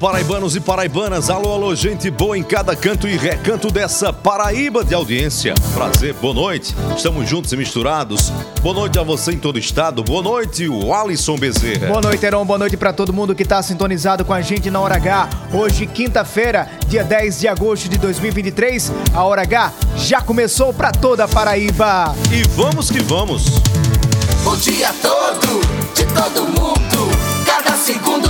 Paraibanos e paraibanas. Alô, alô, gente boa em cada canto e recanto dessa Paraíba de audiência. Prazer, boa noite. Estamos juntos e misturados. Boa noite a você em todo o estado. Boa noite, o Alisson Bezerra. Boa noite, Heron. Boa noite pra todo mundo que tá sintonizado com a gente na Hora H. Hoje, quinta-feira, dia 10 de agosto de 2023. A Hora H já começou pra toda a Paraíba. E vamos que vamos. O dia todo, de todo mundo. Cada segundo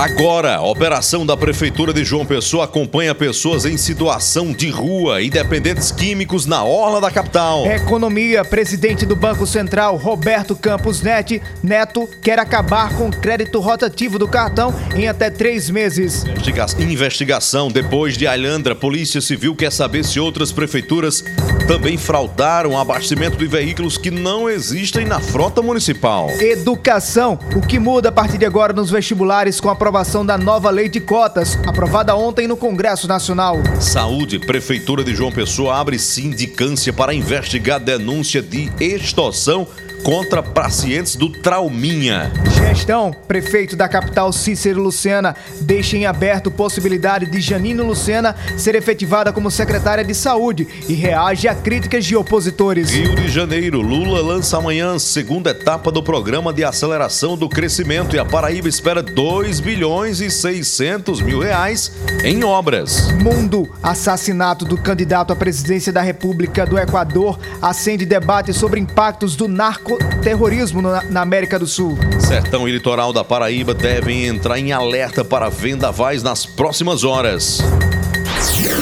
Agora, a operação da Prefeitura de João Pessoa acompanha pessoas em situação de rua e dependentes químicos na orla da capital. Economia, presidente do Banco Central, Roberto Campos Net, Neto, quer acabar com o crédito rotativo do cartão em até três meses. Investiga- Investigação. Depois de Alhandra, Polícia Civil quer saber se outras prefeituras também fraudaram o abastecimento de veículos que não existem na frota municipal. Educação, o que muda a partir de agora nos vestibulares com a aprovação da nova lei de cotas, aprovada ontem no Congresso Nacional. Saúde, Prefeitura de João Pessoa abre sindicância para investigar denúncia de extorsão contra pacientes do Trauminha. Gestão, prefeito da capital Cícero Lucena, deixa em aberto possibilidade de Janine Lucena ser efetivada como secretária de saúde e reage a críticas de opositores. Rio de Janeiro, Lula lança amanhã a segunda etapa do programa de aceleração do crescimento e a Paraíba espera 2 bilhões e 600 mil reais em obras. Mundo, assassinato do candidato à presidência da República do Equador, acende debate sobre impactos do narcoterrorismo na, na América do Sul. Sertão e litoral da Paraíba devem entrar em alerta para vendavais nas próximas horas.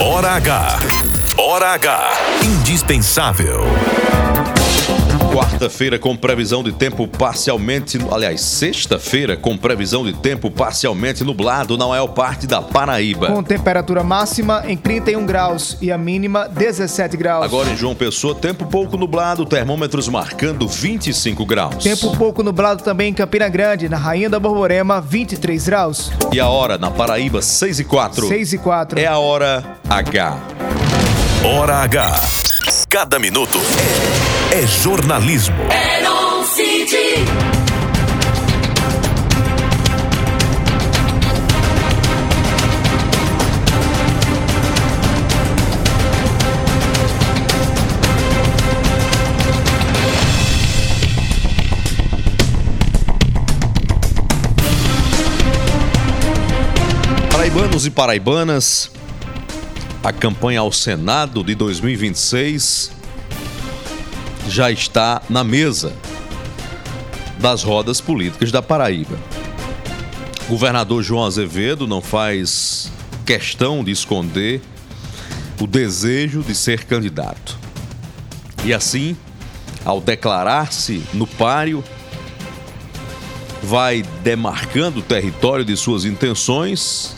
Hora H. Hora H. Indispensável. Quarta-feira com previsão de tempo parcialmente, aliás, sexta-feira com previsão de tempo parcialmente nublado na maior parte da Paraíba. Com temperatura máxima em 31 graus e a mínima 17 graus. Agora em João Pessoa, tempo pouco nublado, termômetros marcando 25 graus. Tempo pouco nublado também em Campina Grande, na Rainha da Borborema, 23 graus. E a hora na Paraíba, 6 e 4. 6 e 4. É a hora H. Hora H. Cada minuto é jornalismo. Paraibanos e paraibanas, a campanha ao Senado de 2026 já está na mesa das rodas políticas da Paraíba. O governador João Azevedo não faz questão de esconder o desejo de ser candidato. E assim, ao declarar-se no páreo, vai demarcando o território de suas intenções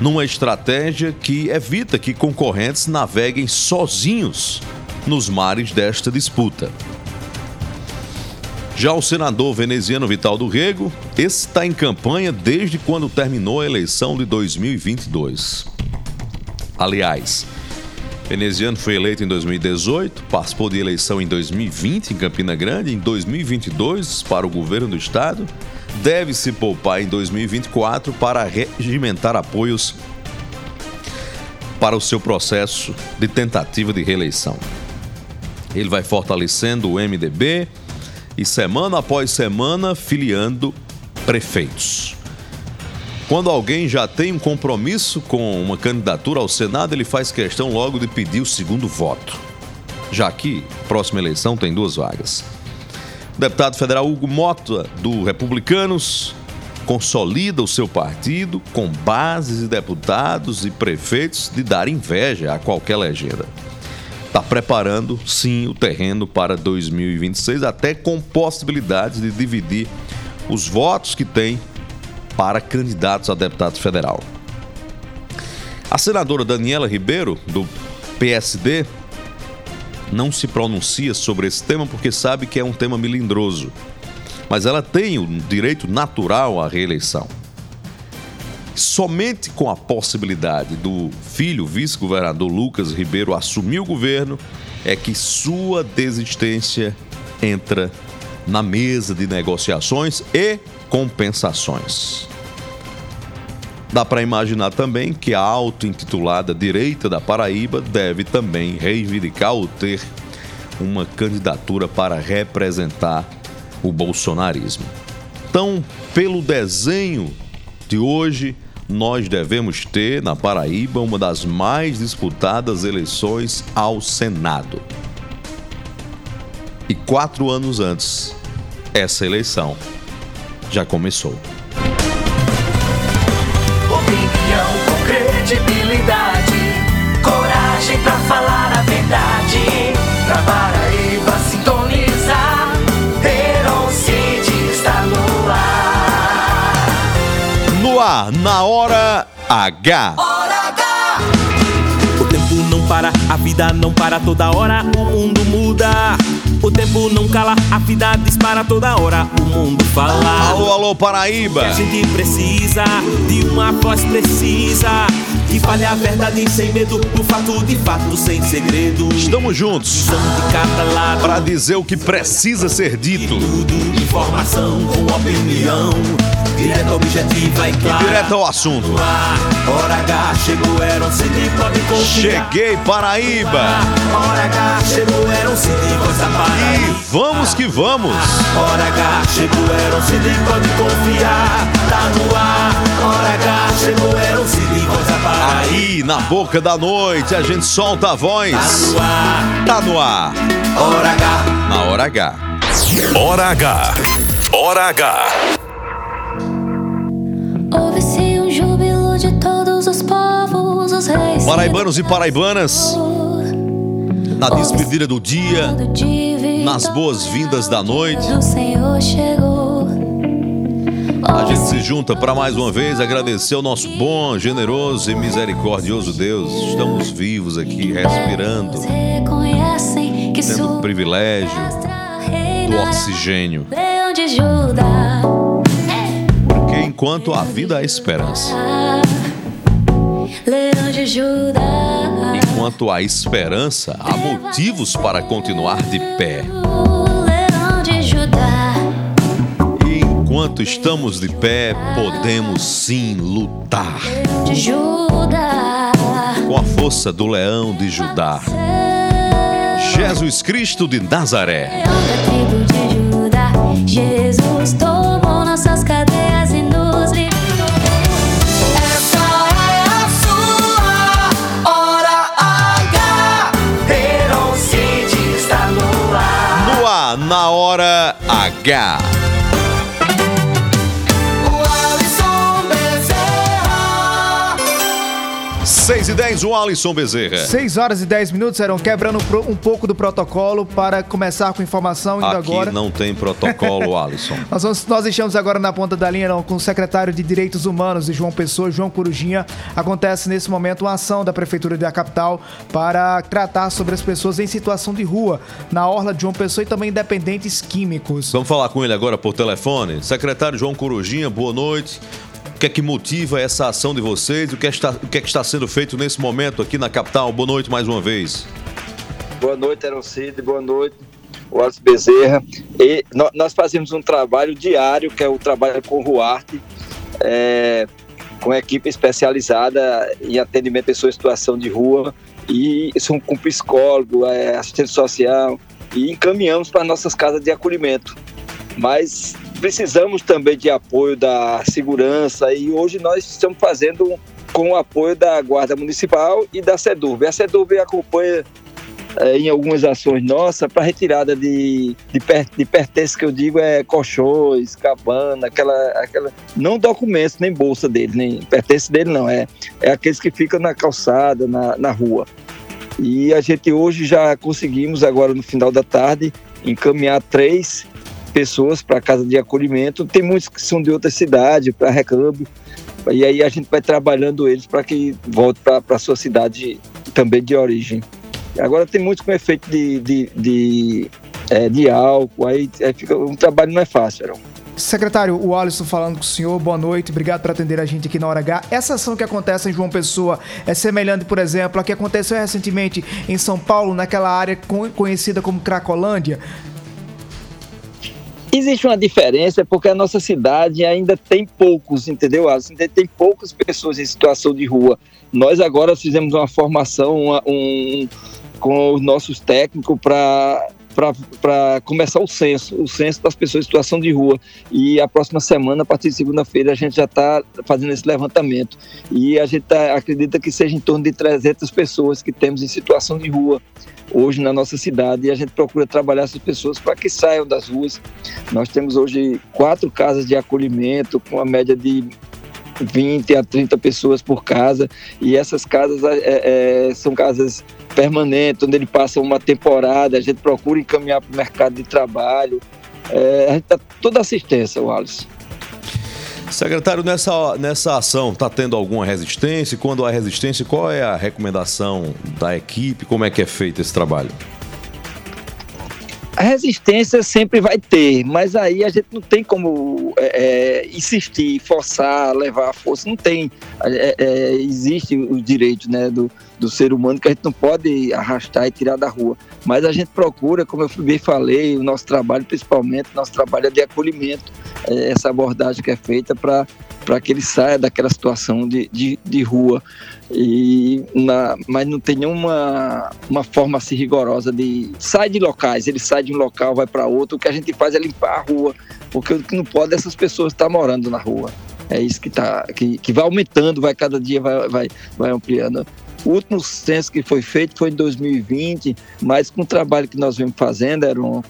numa estratégia que evita que concorrentes naveguem sozinhos nos mares desta disputa. Já o senador veneziano Vital do Rego está em campanha desde quando terminou a eleição de 2022. Aliás, veneziano foi eleito em 2018, participou de eleição em 2020 em Campina Grande, em 2022 para o governo do estado, deve se poupar em 2024 para regimentar apoios para o seu processo de tentativa de reeleição. Ele vai fortalecendo o MDB e semana após semana filiando prefeitos. Quando alguém já tem um compromisso com uma candidatura ao Senado, ele faz questão logo de pedir o segundo voto, já que próxima eleição tem duas vagas. O deputado federal Hugo Mota, do Republicanos, consolida o seu partido com bases e deputados e prefeitos de dar inveja a qualquer legenda está preparando sim o terreno para 2026, até com possibilidades de dividir os votos que tem para candidatos a deputado federal. A senadora Daniela Ribeiro, do PSD, não se pronuncia sobre esse tema porque sabe que é um tema melindroso. Mas ela tem o direito natural à reeleição. Somente com a possibilidade do filho, vice-governador Lucas Ribeiro, assumir o governo, é que sua desistência entra na mesa de negociações e compensações. Dá para imaginar também que a auto-intitulada direita da Paraíba deve também reivindicar ou ter uma candidatura para representar o bolsonarismo. Então, pelo desenho de hoje, nós devemos ter na Paraíba uma das mais disputadas eleições ao Senado. E quatro anos antes, essa eleição já começou. Opinião com credibilidade, coragem pra falar a verdade. Pra Paraíba sintonizar, Heron City está no ar. No ar, na hora H. Hora H! O tempo não para, a vida não para toda hora, o mundo muda. O tempo não cala, a vida dispara toda hora, o mundo fala. Alô, alô, Paraíba. A gente precisa de uma voz precisa que fale a verdade sem medo, do fato de fato sem segredo. Estamos juntos para dizer o que precisa ser dito. tudo, informação com opinião, objetiva e clara. Direto ao assunto. Hora H, chegou, um CD, pode confiar. Cheguei, Paraíba. Hora H, chegou, CD, voz da E Paraíba. vamos que vamos. Hora H, chegou, um CD, pode confiar. Tá no ar, Hora H, chegou, era um CD, voz da Paraíba. Aí, na boca da noite, a gente solta a voz. Tá no ar, Tá no ar, Hora H. na hora H. Hora H. Hora H. Ouve-se um júbilo de todos os povos, os reis. Paraibanos e paraibanas, na despedida do dia, nas boas-vindas da noite, O Senhor chegou. A gente se junta para mais uma vez agradecer ao nosso bom, generoso e misericordioso Deus. Estamos vivos aqui, respirando, tendo o privilégio do oxigênio. Porque enquanto a vida há esperança, enquanto há esperança, há motivos para continuar de pé. enquanto estamos de pé, podemos sim lutar. Com a força do leão de Judá. Jesus Cristo de Nazaré. É Jesus tomou nossas cadeias e nos libertou. Essa é a sua hora H. Verão se está no ar. No ar, na hora H. 6 e 10, o Alisson Bezerra. 6 horas e 10 minutos, eram quebrando um pouco do protocolo para começar com informação indo Aqui agora. não tem protocolo, Alisson. Nós, vamos- nós estamos agora na ponta da linha não, com o secretário de Direitos Humanos de João Pessoa, João Corujinha. Acontece nesse momento uma ação da Prefeitura da capital para tratar sobre as pessoas em situação de rua na orla de João Pessoa e também dependentes químicos. Vamos falar com ele agora por telefone. Secretário João Corujinha, boa noite. O que é que motiva essa ação de vocês? O que, é está, o que é que está sendo feito nesse momento aqui na capital? Boa noite mais uma vez. Boa noite, Cid. Boa noite, Wallace Bezerra. E nó- nós fazemos um trabalho diário, que é o trabalho com o Ruarte, é, com equipe especializada em atendimento a pessoas em situação de rua, e são com psicólogo, é, assistente social, e encaminhamos para nossas casas de acolhimento. Mas precisamos também de apoio da segurança, e hoje nós estamos fazendo com o apoio da Guarda Municipal e da SEDURB. A SEDURB acompanha eh, em algumas ações nossas para retirada de, de, per, de pertences que eu digo é colchões, cabana, aquela, aquela não documentos nem bolsa dele, nem pertence dele não, é, é aqueles que ficam na calçada, na, na rua. E a gente hoje já conseguimos agora no final da tarde encaminhar três pessoas para casa de acolhimento. Tem muitos que são de outra cidade para recâmbio. E aí a gente vai trabalhando eles para que volte para a sua cidade também de origem. Agora tem muitos com efeito de, de, de, é, de álcool, aí é, fica, um trabalho não é fácil, Arão. Secretário, o Alisson falando com o senhor, boa noite, obrigado por atender a gente aqui na Hora H. Essa ação que acontece em João Pessoa é semelhante, por exemplo, à que aconteceu recentemente em São Paulo, naquela área con- conhecida como Cracolândia? Existe uma diferença porque a nossa cidade ainda tem poucos, entendeu? Ainda tem poucas pessoas em situação de rua. Nós agora fizemos uma formação uma- um, com os nossos técnicos para para começar o censo, o censo das pessoas em situação de rua. E a próxima semana, a partir de segunda-feira, a gente já está fazendo esse levantamento. E a gente tá- acredita que seja em torno de 300 pessoas que temos em situação de rua hoje na nossa cidade. E a gente procura trabalhar essas pessoas para que saiam das ruas. Nós temos hoje quatro casas de acolhimento, com a média de 20 a 30 pessoas por casa. E essas casas é, é, são casas permanentes, onde ele passa uma temporada. A gente procura encaminhar para o mercado de trabalho. É, a gente dá toda assistência, Wallace. Secretário, nessa, nessa ação está tendo alguma resistência? Quando há resistência, qual é a recomendação da equipe? Como é que é feito esse trabalho? A resistência sempre vai ter, mas aí a gente não tem como é, é, insistir, forçar, levar a força. Não tem. É, é, existe o direito né, do, do ser humano que a gente não pode arrastar e tirar da rua. Mas a gente procura, como eu bem falei, o nosso trabalho, principalmente, nosso trabalho é de acolhimento, é essa abordagem que é feita para para que ele saia daquela situação de, de, de rua. E na, mas não tem nenhuma uma forma assim rigorosa de sai de locais, ele sai de um local, vai para outro. O que a gente faz é limpar a rua, porque o que não pode é essas pessoas estar morando na rua. É isso que, tá, que, que vai aumentando, vai cada dia vai, vai, vai ampliando. O último censo que foi feito foi em 2020, mas com o trabalho que nós vemos fazendo, Aaron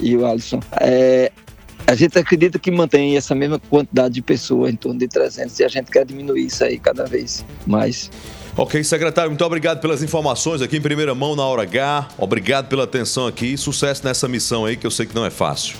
e o Alisson, é, a gente acredita que mantém essa mesma quantidade de pessoas, em torno de 300, e a gente quer diminuir isso aí cada vez mais. Ok, secretário, muito obrigado pelas informações aqui em primeira mão na hora H. Obrigado pela atenção aqui. Sucesso nessa missão aí, que eu sei que não é fácil.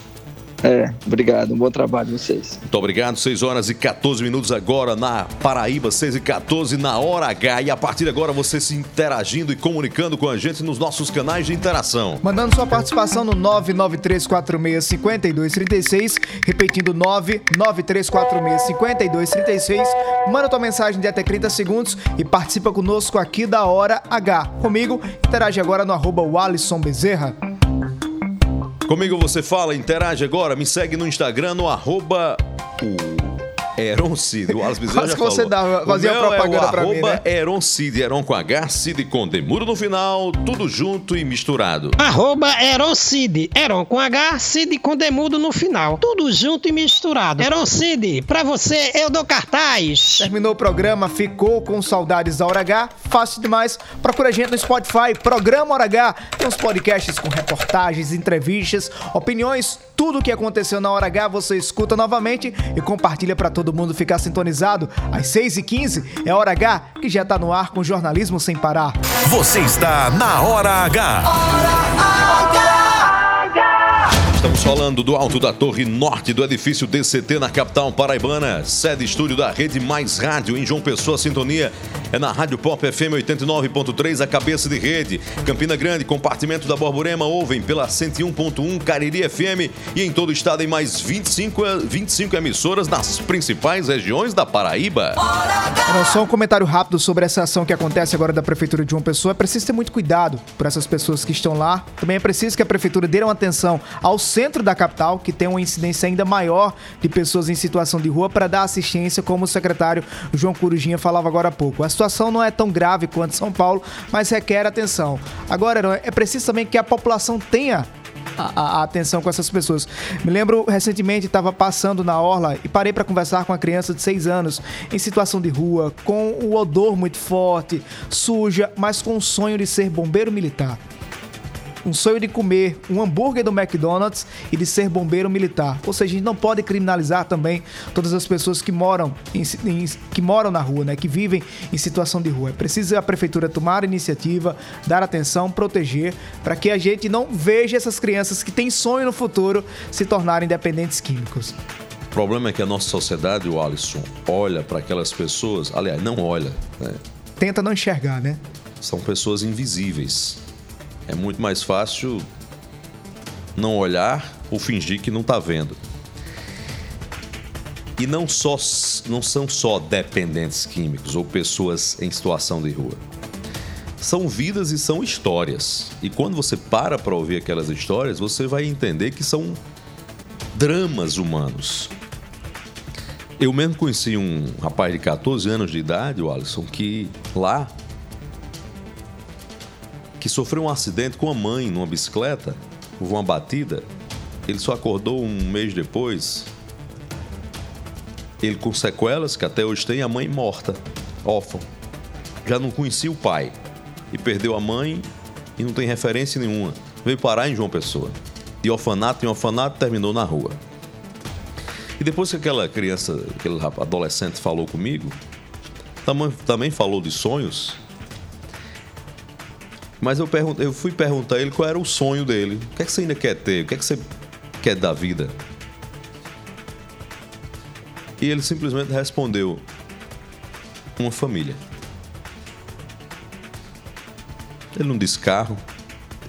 É, obrigado, um bom trabalho vocês. Muito obrigado. 6 horas e 14 minutos agora na Paraíba, 6 e 14 na hora H. E a partir de agora você se interagindo e comunicando com a gente nos nossos canais de interação. Mandando sua participação no 993465236, repetindo 993465236. Manda tua mensagem de até 30 segundos e participa conosco aqui da Hora H. Comigo, interage agora no arroba Bezerra. Comigo você fala, interage agora, me segue no Instagram no arroba o Heron Cid. O Wallace Bezerra Quase já que você falou. dava- O fazia meu propaganda é o pra mim, arroba né? Heron Cid. Heron com H, Cid com Demuro no final. Tudo junto e misturado. Arroba Eron Cid. Eron com H, Cid com demudo no final. Tudo junto e misturado. Eron Cid, pra você eu dou cartaz. Terminou o programa, ficou com saudades da Hora H? Fácil demais. Procura a gente no Spotify, Programa Hora H. Tem uns podcasts com reportagens, entrevistas, opiniões, tudo o que aconteceu na Hora H você escuta novamente e compartilha pra todo mundo ficar sintonizado. Às 6h15 é Hora H que já tá no ar com jornalismo sem parar. Você está na Hora H. Estamos falando do alto da torre norte do edifício DCT na capital paraibana, sede estúdio da Rede Mais Rádio em João Pessoa. Sintonia é na Rádio Pop FM 89.3, a cabeça de rede. Campina Grande, compartimento da Borborema, ouvem pela 101.1 Cariri FM e em todo o estado em mais 25, eh, 25 emissoras nas principais regiões da Paraíba. Era só um comentário rápido sobre essa ação que acontece agora da Prefeitura de João Pessoa. É preciso ter muito cuidado por essas pessoas que estão lá. Também é preciso que a Prefeitura dê uma atenção ao centro da capital, que tem uma incidência ainda maior de pessoas em situação de rua, para dar assistência, como o secretário João Corujinha falava agora há pouco. A situação não é tão grave quanto São Paulo, mas requer atenção. Agora, é preciso também que a população tenha a, a- a atenção com essas pessoas. Me lembro recentemente estava passando na orla e parei para conversar com uma criança de 6 anos em situação de rua, com o odor muito forte, suja, mas com o sonho de ser bombeiro militar. Um sonho de comer um hambúrguer do McDonald's e de ser bombeiro militar. Ou seja, a gente não pode criminalizar também todas as pessoas que moram, em, em- que moram na rua, né? que vivem em situação de rua. É preciso a prefeitura tomar iniciativa, dar atenção, proteger, para que a gente não veja essas crianças que têm sonho no futuro se tornarem dependentes químicos. O problema é que a nossa sociedade, o Alisson, olha para aquelas pessoas, aliás, não olha, né? Tenta não enxergar, né? são pessoas invisíveis. É muito mais fácil não olhar ou fingir que não está vendo. E não, só, não são só dependentes químicos ou pessoas em situação de rua. São vidas e são histórias. E quando você para para ouvir aquelas histórias, você vai entender que são dramas humanos. Eu mesmo conheci um rapaz de 14 anos de idade, o Alisson, que lá que sofreu um acidente com a mãe numa bicicleta, houve uma batida. Ele só acordou um mês depois. Ele com sequelas, que até hoje tem, a mãe morta, órfã. Já não conhecia o pai. E perdeu a mãe e não tem referência nenhuma. Veio parar em João Pessoa. De orfanato em orfanato, terminou na rua. E depois que aquela criança, aquele adolescente falou comigo, também, também falou de sonhos, mas eu, eu fui perguntar a ele qual era o sonho dele. O que é que você ainda quer ter? O que é que você quer da vida? E ele simplesmente respondeu: uma família. Ele não disse carro,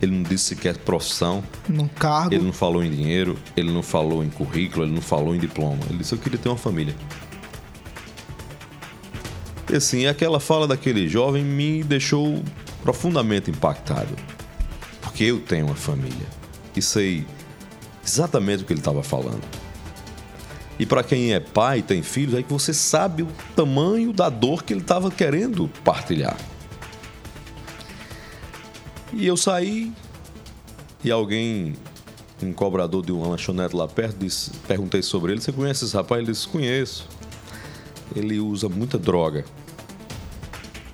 ele não disse sequer profissão, Num cargo. ele não falou em dinheiro, ele não falou em currículo, ele não falou em diploma. Ele disse: Eu queria ter uma família. E assim, aquela fala daquele jovem me deixou profundamente impactado. Porque eu tenho uma família. E sei exatamente o que ele estava falando. E para quem é pai e tem filhos, é que você sabe o tamanho da dor que ele estava querendo partilhar. E eu saí e alguém, um cobrador de uma lanchonete lá perto, disse, perguntei sobre ele, você conhece esse rapaz? Ele disse, conheço. Ele usa muita droga.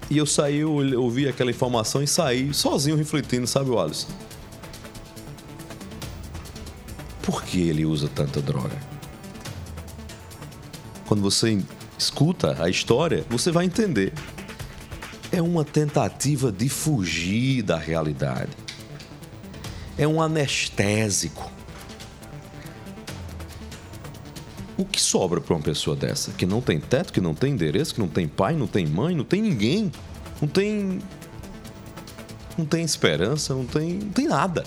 E eu saí, eu ouvi aquela informação e saí sozinho refletindo, sabe, o Alisson? Por que ele usa tanta droga? Quando você escuta a história, você vai entender. É uma tentativa de fugir da realidade. É um anestésico. O que sobra para uma pessoa dessa? Que não tem teto, que não tem endereço, que não tem pai, não tem mãe, não tem ninguém. Não tem. Não tem esperança, não tem, não tem nada.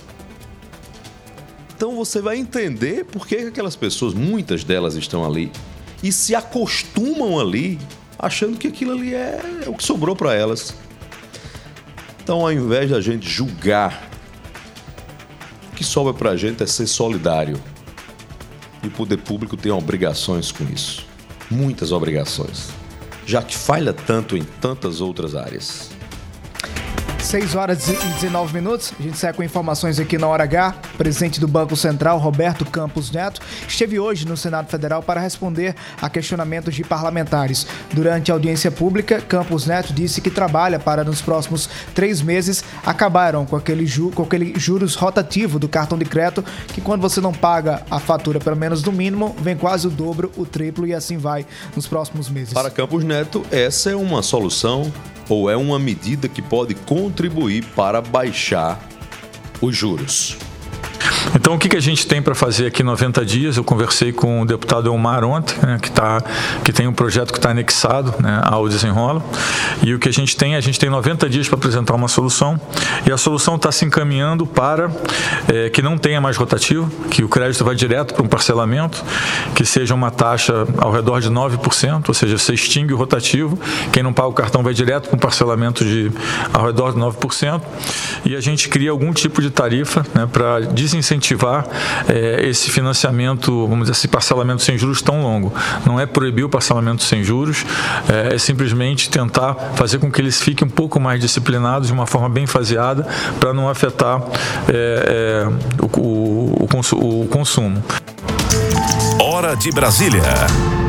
Então você vai entender por que aquelas pessoas, muitas delas estão ali, e se acostumam ali, achando que aquilo ali é, o que sobrou para elas. Então, ao invés da gente julgar, o que sobra para a gente é ser solidário. E o poder público tem obrigações com isso. muitas obrigações, já que falha tanto em tantas outras áreas. 6 horas e 19 minutos. A gente sai com informações aqui na hora H. Presidente do Banco Central, Roberto Campos Neto, esteve hoje no Senado Federal para responder a questionamentos de parlamentares. Durante a audiência pública, Campos Neto disse que trabalha para, nos próximos três meses, acabaram com aquele, ju com aquele juros rotativo do cartão de crédito, que quando você não paga a fatura pelo menos no mínimo, vem quase o dobro, o triplo e assim vai nos próximos meses. Para Campos Neto, essa é uma solução ou é uma medida que pode contribuir para baixar os juros? Então, o que, que a gente tem para fazer aqui em 90 dias? Eu conversei com o deputado Elmar ontem, né, que, tá, que tem um projeto que está anexado né, ao desenrolo. E o que a gente tem, a gente tem 90 dias para apresentar uma solução. E a solução está se encaminhando para é, que não tenha mais rotativo, que o crédito vá direto para um parcelamento, que seja uma taxa ao redor de 9%, ou seja, você extingue o rotativo, quem não paga o cartão vai direto para um parcelamento de ao redor de 9%. E a gente cria algum tipo de tarifa né, para desincentivar é, esse financiamento, vamos dizer, esse parcelamento sem juros tão longo. Não é proibir o parcelamento sem juros, é, é simplesmente tentar fazer com que eles fiquem um pouco mais disciplinados de uma forma bem faseada para não afetar é, o, o, o, o consumo. Hora de Brasília.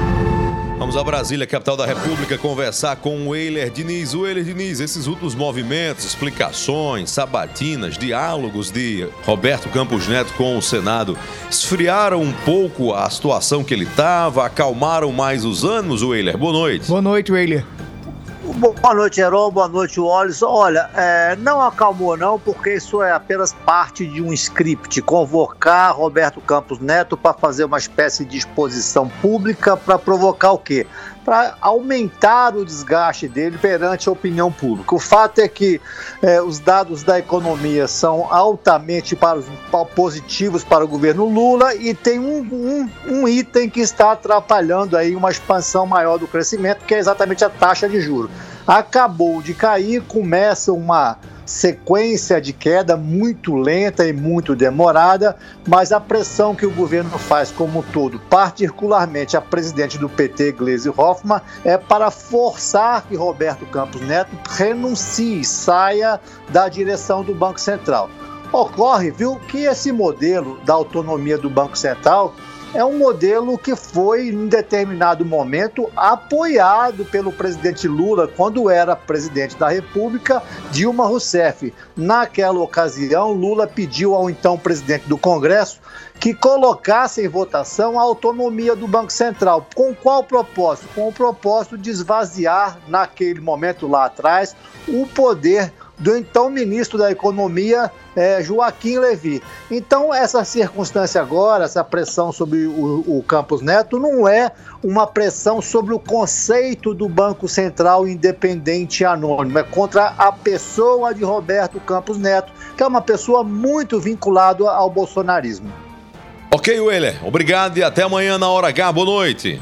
Vamos a Brasília, capital da República, conversar com o Eiler Diniz. O Eiler Diniz, esses últimos movimentos, explicações, sabatinas, diálogos de Roberto Campos Neto com o Senado esfriaram um pouco a situação que ele estava, acalmaram mais os ânimos, o Eiler. Boa noite. Boa noite, Weiler. Boa noite, Heron. Boa noite, Wallace. Olha, é, não acalmou não, porque isso é apenas parte de um script. Convocar Roberto Campos Neto para fazer uma espécie de exposição pública para provocar o quê? Para aumentar o desgaste dele perante a opinião pública. O fato é que é, os dados da economia são altamente para os, positivos para o governo Lula e tem um, um, um item que está atrapalhando aí uma expansão maior do crescimento, que é exatamente a taxa de juros acabou de cair, começa uma sequência de queda muito lenta e muito demorada, mas a pressão que o governo faz como um todo, particularmente a presidente do PT, Gleisi Hoffmann, é para forçar que Roberto Campos Neto renuncie, saia da direção do Banco Central. Ocorre, viu, que esse modelo da autonomia do Banco Central é um modelo que foi, em determinado momento, apoiado pelo presidente Lula quando era presidente da República, Dilma Rousseff. Naquela ocasião, Lula pediu ao então presidente do Congresso que colocasse em votação a autonomia do Banco Central. Com qual propósito? Com o propósito de esvaziar, naquele momento lá atrás, o poder do então ministro da Economia, é, Joaquim Levi. Então, essa circunstância agora, essa pressão sobre o, o Campos Neto, não é uma pressão sobre o conceito do Banco Central independente e anônimo, é contra a pessoa de Roberto Campos Neto, que é uma pessoa muito vinculada ao bolsonarismo. Ok, Weller, obrigado e até amanhã na hora H. Boa noite.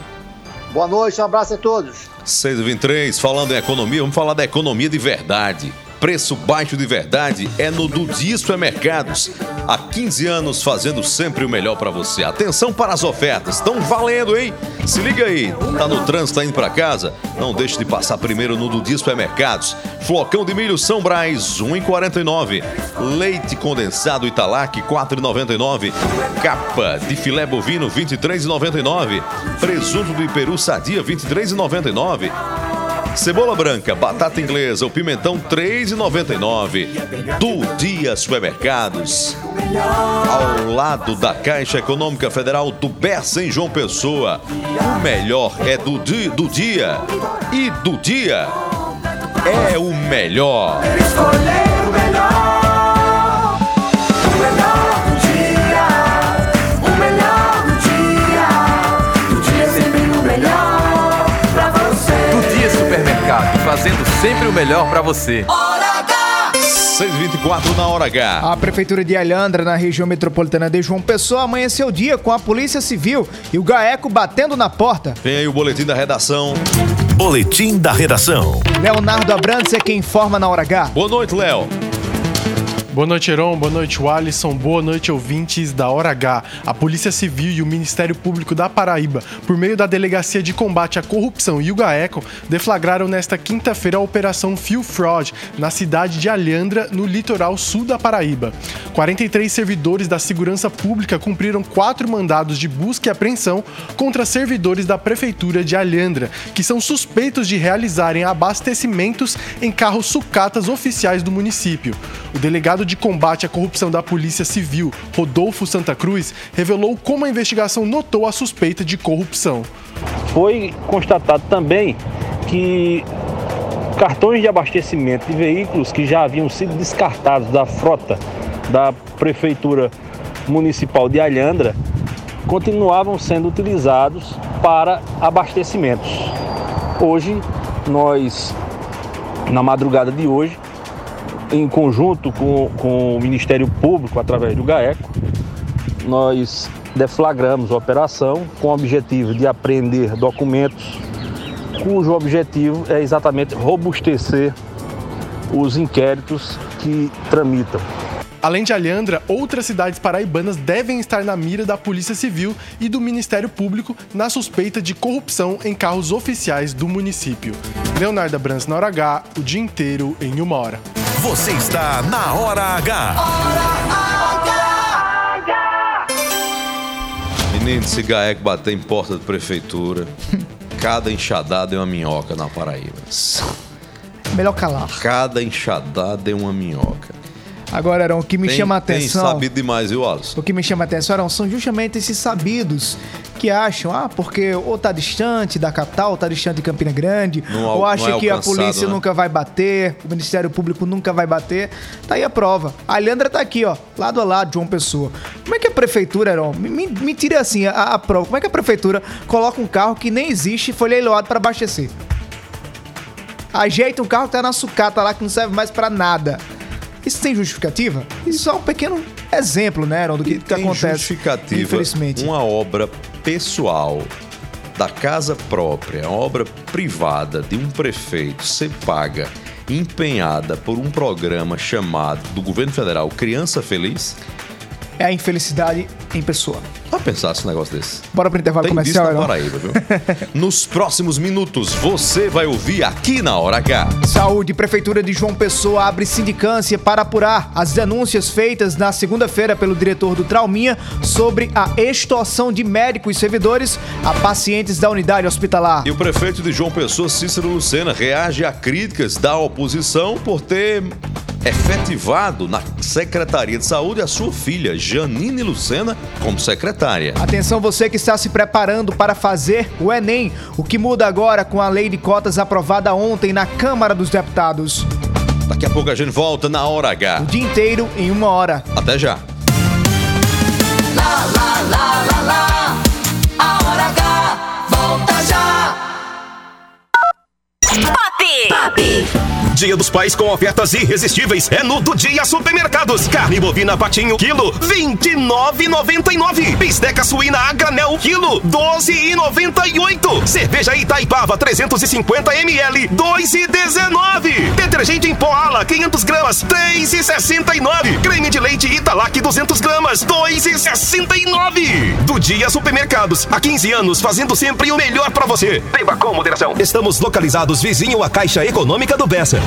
Boa noite, um abraço a todos. 6h23, falando em economia, vamos falar da economia de verdade. Preço baixo de verdade é no Dudi Supermercados. Há 15 anos fazendo sempre o melhor para você. Atenção para as ofertas, estão valendo, hein? Se liga aí, tá no trânsito, tá indo para casa? Não deixe de passar primeiro no Dudi Supermercados. Flocão de milho São Brás, 1,49. Leite condensado Italac, 4,99. Capa de filé bovino, 23,99. Presunto de peru sadia, 23,99. Cebola branca, batata inglesa, o pimentão 3,99. Do Dia Supermercados. Ao lado da Caixa Econômica Federal do Bessa em João Pessoa. O melhor é do, di do dia. E do dia é o melhor. Escolher o melhor. Sempre o melhor pra você. Hora H. 624 na hora H. A Prefeitura de Alhandra, na região metropolitana de João Pessoa, amanheceu o dia com a Polícia Civil e o GAECO batendo na porta. Vem aí o boletim da redação. Boletim da redação. Leonardo Abrantes é quem informa na hora H. Boa noite, Léo. Boa noite, Heron. Boa noite, Alisson. Boa noite, ouvintes da Hora H. A Polícia Civil e o Ministério Público da Paraíba, por meio da Delegacia de Combate à Corrupção e o GAECO, deflagraram nesta quinta-feira a Operação Fio Fraud, na cidade de Alhandra, no litoral sul da Paraíba. 43 servidores da segurança pública cumpriram quatro mandados de busca e apreensão contra servidores da Prefeitura de Alhandra, que são suspeitos de realizarem abastecimentos em carros sucatas oficiais do município. O delegado de combate à corrupção da Polícia Civil, Rodolfo Santa Cruz, revelou como a investigação notou a suspeita de corrupção. Foi constatado também que cartões de abastecimento de veículos que já haviam sido descartados da frota da Prefeitura Municipal de Alhandra continuavam sendo utilizados para abastecimentos. Hoje, nós, na madrugada de hoje, em conjunto com, com o Ministério Público, através do GAECO, nós deflagramos a operação com o objetivo de apreender documentos cujo objetivo é exatamente robustecer os inquéritos que tramitam. Além de Alhandra, outras cidades paraibanas devem estar na mira da Polícia Civil e do Ministério Público na suspeita de corrupção em carros oficiais do município. Leonardo Abrams na hora H, o dia inteiro em uma hora. Você está na Hora H. Menino, se GAEC bater em porta de prefeitura, cada enxadada é uma minhoca na Paraíba. Melhor calar. Cada enxadada é uma minhoca. Agora, Arão, o que me Tem- chama a Tem atenção. sabido demais, viu, Alisson? O que me chama a atenção, Arão, são justamente esses sabidos que acham, ah, porque ou tá distante da capital, ou tá distante de Campina Grande, Não ou acha não é que a polícia né? nunca vai bater, o Ministério Público nunca vai bater. Tá aí a prova. A Leandra tá aqui, ó, lado a lado, João Pessoa. Como é que a prefeitura, Arão, me, me, tira assim a, a prova, como é que a prefeitura coloca um carro que nem existe e foi leiloado para abastecer? Ajeita um carro que tá na sucata lá, que não serve mais pra nada. Isso tem justificativa? Isso é um pequeno exemplo, né, Aaron, do que, que acontece. justificativa Infelizmente. uma obra pessoal da casa própria, uma obra privada de um prefeito ser paga, empenhada por um programa chamado do governo federal Criança Feliz? É a infelicidade em pessoa. Vai pensar esse negócio desse. Bora pro intervalo Tem comercial, na. Paraíba, viu? Nos próximos minutos, você vai ouvir aqui na Hora H. Saúde, Prefeitura de João Pessoa abre sindicância para apurar as denúncias feitas na segunda-feira pelo diretor do Trauminha sobre a extorsão de médicos e servidores a pacientes da unidade hospitalar. E o prefeito de João Pessoa, Cícero Lucena, reage a críticas da oposição por ter efetivado na Secretaria de Saúde a sua filha, Janine Lucena, como secretária. Atenção você que está se preparando para fazer o Enem, o que muda agora com a lei de cotas aprovada ontem na Câmara dos Deputados. Daqui a pouco a gente volta na Hora H. O dia inteiro em uma hora. Até já. Lá, lá, lá, lá, lá. A hora H volta já. Pop! Dia dos Pais com ofertas irresistíveis é no do Dia Supermercados. Carne bovina patinho quilo 29,99. Bisteca suína a granel quilo 12,98. Cerveja Itaipava 350 ml 2,19. Detergente em pó ala 500 gramas 3,69. Creme de leite Italac 200 gramas 2,69. Do Dia Supermercados há 15 anos fazendo sempre o melhor pra você. Beba com moderação. Estamos localizados vizinho à Caixa Econômica do Bessa.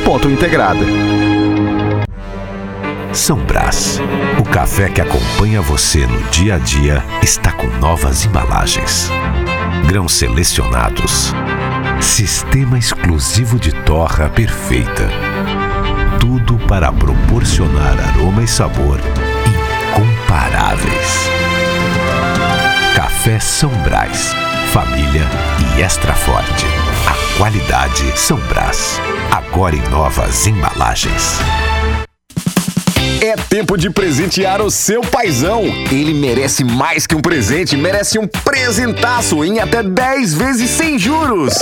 múltipla.integrada. São Brás. O café que acompanha você no dia a dia está com novas embalagens. Grãos selecionados. Sistema exclusivo de torra perfeita. Tudo para proporcionar aroma e sabor incomparáveis. Café São Brás. Família e extra forte. Qualidade São Brás. Agora em novas embalagens. É tempo de presentear o seu paizão. Ele merece mais que um presente, merece um presentaço em até 10 vezes sem juros.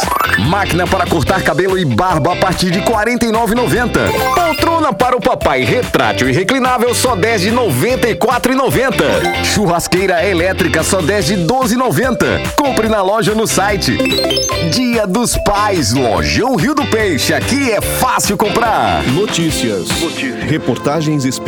Máquina para cortar cabelo e barba a partir de R$ 49,90. Poltrona para o papai retrátil e reclinável só 10 de R$ 94,90. Churrasqueira elétrica só 10 de R$ 12,90. Compre na loja ou no site. Dia dos Pais, Lojão Rio do Peixe. Aqui é fácil comprar. Notícias. Reportagens especiais.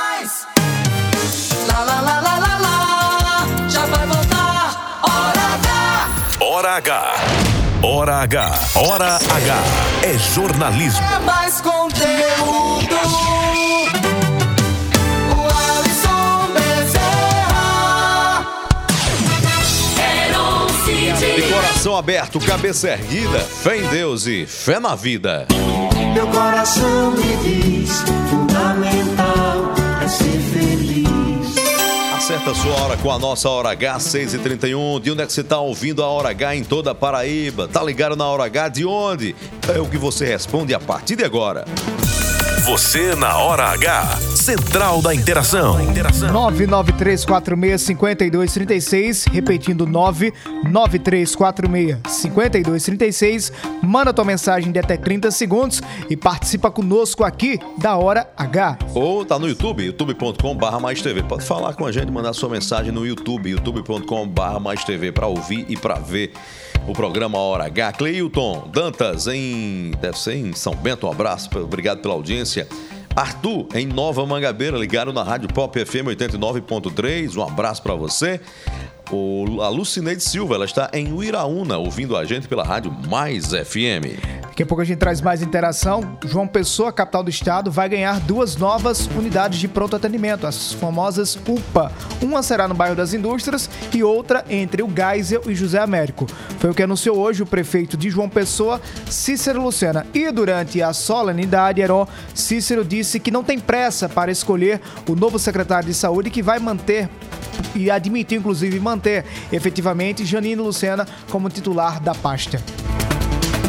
Lá, lá, lá, lá, lá, lá. Já vai voltar. Hora H. Hora H. Hora H. Hora H. É jornalismo. É mais conteúdo. O Alisson Bezerra. De coração aberto, cabeça erguida, fé em Deus e fé na vida. Meu coração me diz: fundamental Acerta sua hora com a nossa Hora H, 6h31. De onde é que você está ouvindo a Hora H em toda a Paraíba? Tá ligado na Hora H de onde? É o que você responde a partir de agora. Você na Hora H. Central da Interação. 993465236, repetindo 993465236. Manda tua mensagem de até 30 segundos e participa conosco aqui da Hora H. Ou tá no YouTube, youtube.com.br mais TV. Pode falar com a gente, mandar sua mensagem no YouTube, youtube.com.br mais TV, para ouvir e para ver o programa Hora H. Cleilton Dantas, em. Deve ser em São Bento, um abraço, obrigado pela audiência. Arthur, em Nova Mangabeira, ligado na Rádio Pop FM 89.3, um abraço para você. O, a Lucineide Silva, ela está em Uiraúna, ouvindo a gente pela Rádio Mais FM. Daqui a pouco a gente traz mais interação. João Pessoa, capital do estado, vai ganhar duas novas unidades de pronto atendimento, as famosas UPA. Uma será no bairro das Indústrias e outra entre o Geisel e José Américo. Foi o que anunciou hoje o prefeito de João Pessoa, Cícero Lucena. E durante a solenidade, Cícero disse que não tem pressa para escolher o novo secretário de saúde que vai manter e admitiu inclusive manter efetivamente Janine Lucena como titular da pasta.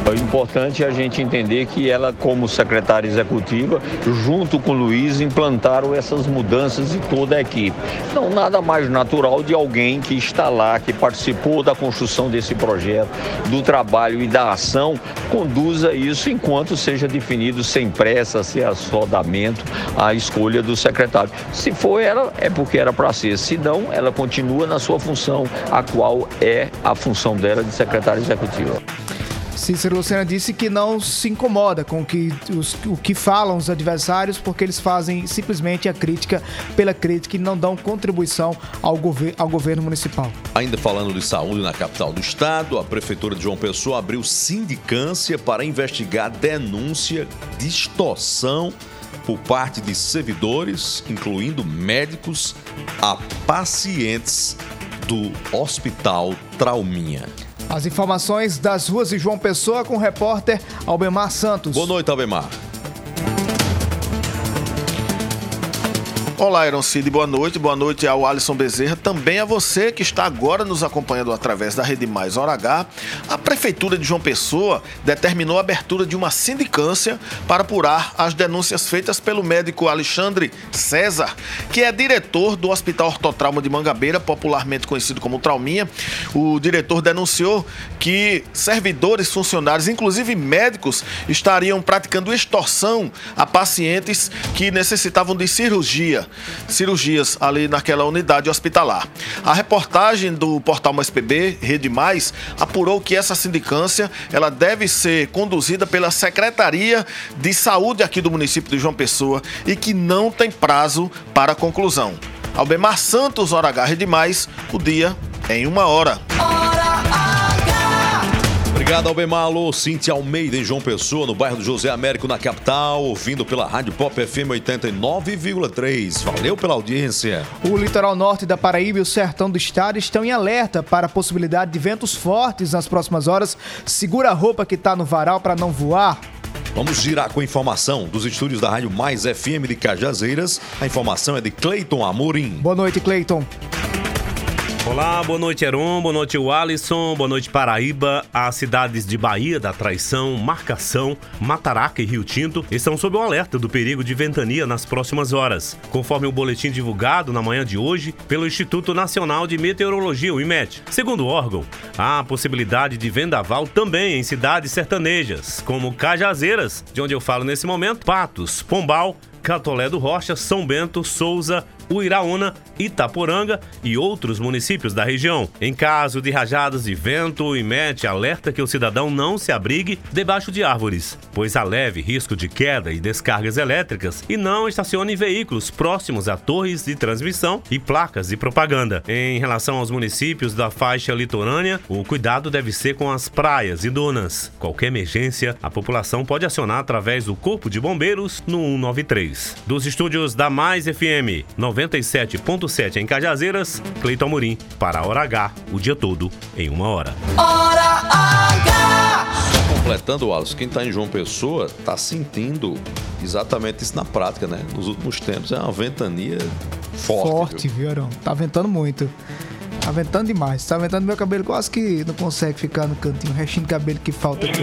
O importante é a gente entender que ela, como secretária executiva, junto com o Luiz, implantaram essas mudanças em toda a equipe. Não, nada mais natural de alguém que está lá, que participou da construção desse projeto, do trabalho e da ação, conduza isso enquanto seja definido sem pressa, sem assodamento, a escolha do secretário. Se for ela, é porque era para ser. Se não, ela continua na sua função, a qual é a função dela de secretária executiva. Cícero Lucena disse que não se incomoda com o que, os- o que falam os adversários, porque eles fazem simplesmente a crítica pela crítica e não dão contribuição ao, gover- ao governo municipal. Ainda falando de saúde na capital do estado, a Prefeitura de João Pessoa abriu sindicância para investigar denúncia de extorsão por parte de servidores, incluindo médicos, a pacientes do Hospital Trauminha. As informações das ruas de João Pessoa com o repórter Albemar Santos. Boa noite, Albemar. Olá, Iron Cid, boa noite. Boa noite ao Alisson Bezerra. Também a você que está agora nos acompanhando através da Rede Mais Hora H. A Prefeitura de João Pessoa determinou a abertura de uma sindicância para apurar as denúncias feitas pelo médico Alexandre César, que é diretor do Hospital Ortotrauma de Mangabeira, popularmente conhecido como Trauminha. O diretor denunciou que servidores, funcionários, inclusive médicos, estariam praticando extorsão a pacientes que necessitavam de cirurgia. Cirurgias ali naquela unidade hospitalar. A reportagem do portal Mais PB, Rede Mais, apurou que essa sindicância ela deve ser conduzida pela Secretaria de Saúde aqui do município de João Pessoa e que não tem prazo para conclusão. Albemar Santos, Hora H, Rede Mais, o dia em uma hora. Obrigado, Albemar. Alô, Cintia Almeida em João Pessoa, no bairro do José Américo, na capital, ouvindo pela Rádio Pop FM 89,3. Valeu pela audiência. O litoral norte da Paraíba e o sertão do estado estão em alerta para a possibilidade de ventos fortes nas próximas horas. Segura a roupa que está no varal para não voar. Vamos girar com a informação dos estúdios da Rádio Mais FM de Cajazeiras. A informação é de Cleiton Amorim. Boa noite, Cleiton. Olá, boa noite, Heron, boa noite, Alisson, boa noite, Paraíba. As cidades de Bahia da Traição, Marcação, Mataraca e Rio Tinto estão sob o alerta do perigo de ventania nas próximas horas. Conforme o boletim divulgado na manhã de hoje pelo Instituto Nacional de Meteorologia, o IMET. Segundo o órgão, há possibilidade de vendaval também em cidades sertanejas, como Cajazeiras, de onde eu falo nesse momento, Patos, Pombal, Catolé do Rocha, São Bento, Souza, Uiraúna, Itaporanga e outros municípios da região. Em caso de rajadas de vento, o IMET alerta que o cidadão não se abrigue debaixo de árvores, pois há leve risco de queda e descargas elétricas e não estacione veículos próximos a torres de transmissão e placas de propaganda. Em relação aos municípios da faixa litorânea, o cuidado deve ser com as praias e dunas. Qualquer emergência, a população pode acionar através do Corpo de Bombeiros no 193. Dos estúdios da Mais FM 97.7 em Cajazeiras, Cleiton Amorim, para a Hora H, o dia todo, em uma hora. Hora H! Completando, Wallace, quem está em João Pessoa está sentindo exatamente isso na prática, né? Nos últimos tempos é uma ventania forte. Forte, viu, Arão? Tá ventando muito. Tá ventando demais. Tá ventando meu cabelo quase que não consegue ficar no cantinho. O restinho de cabelo que falta aqui.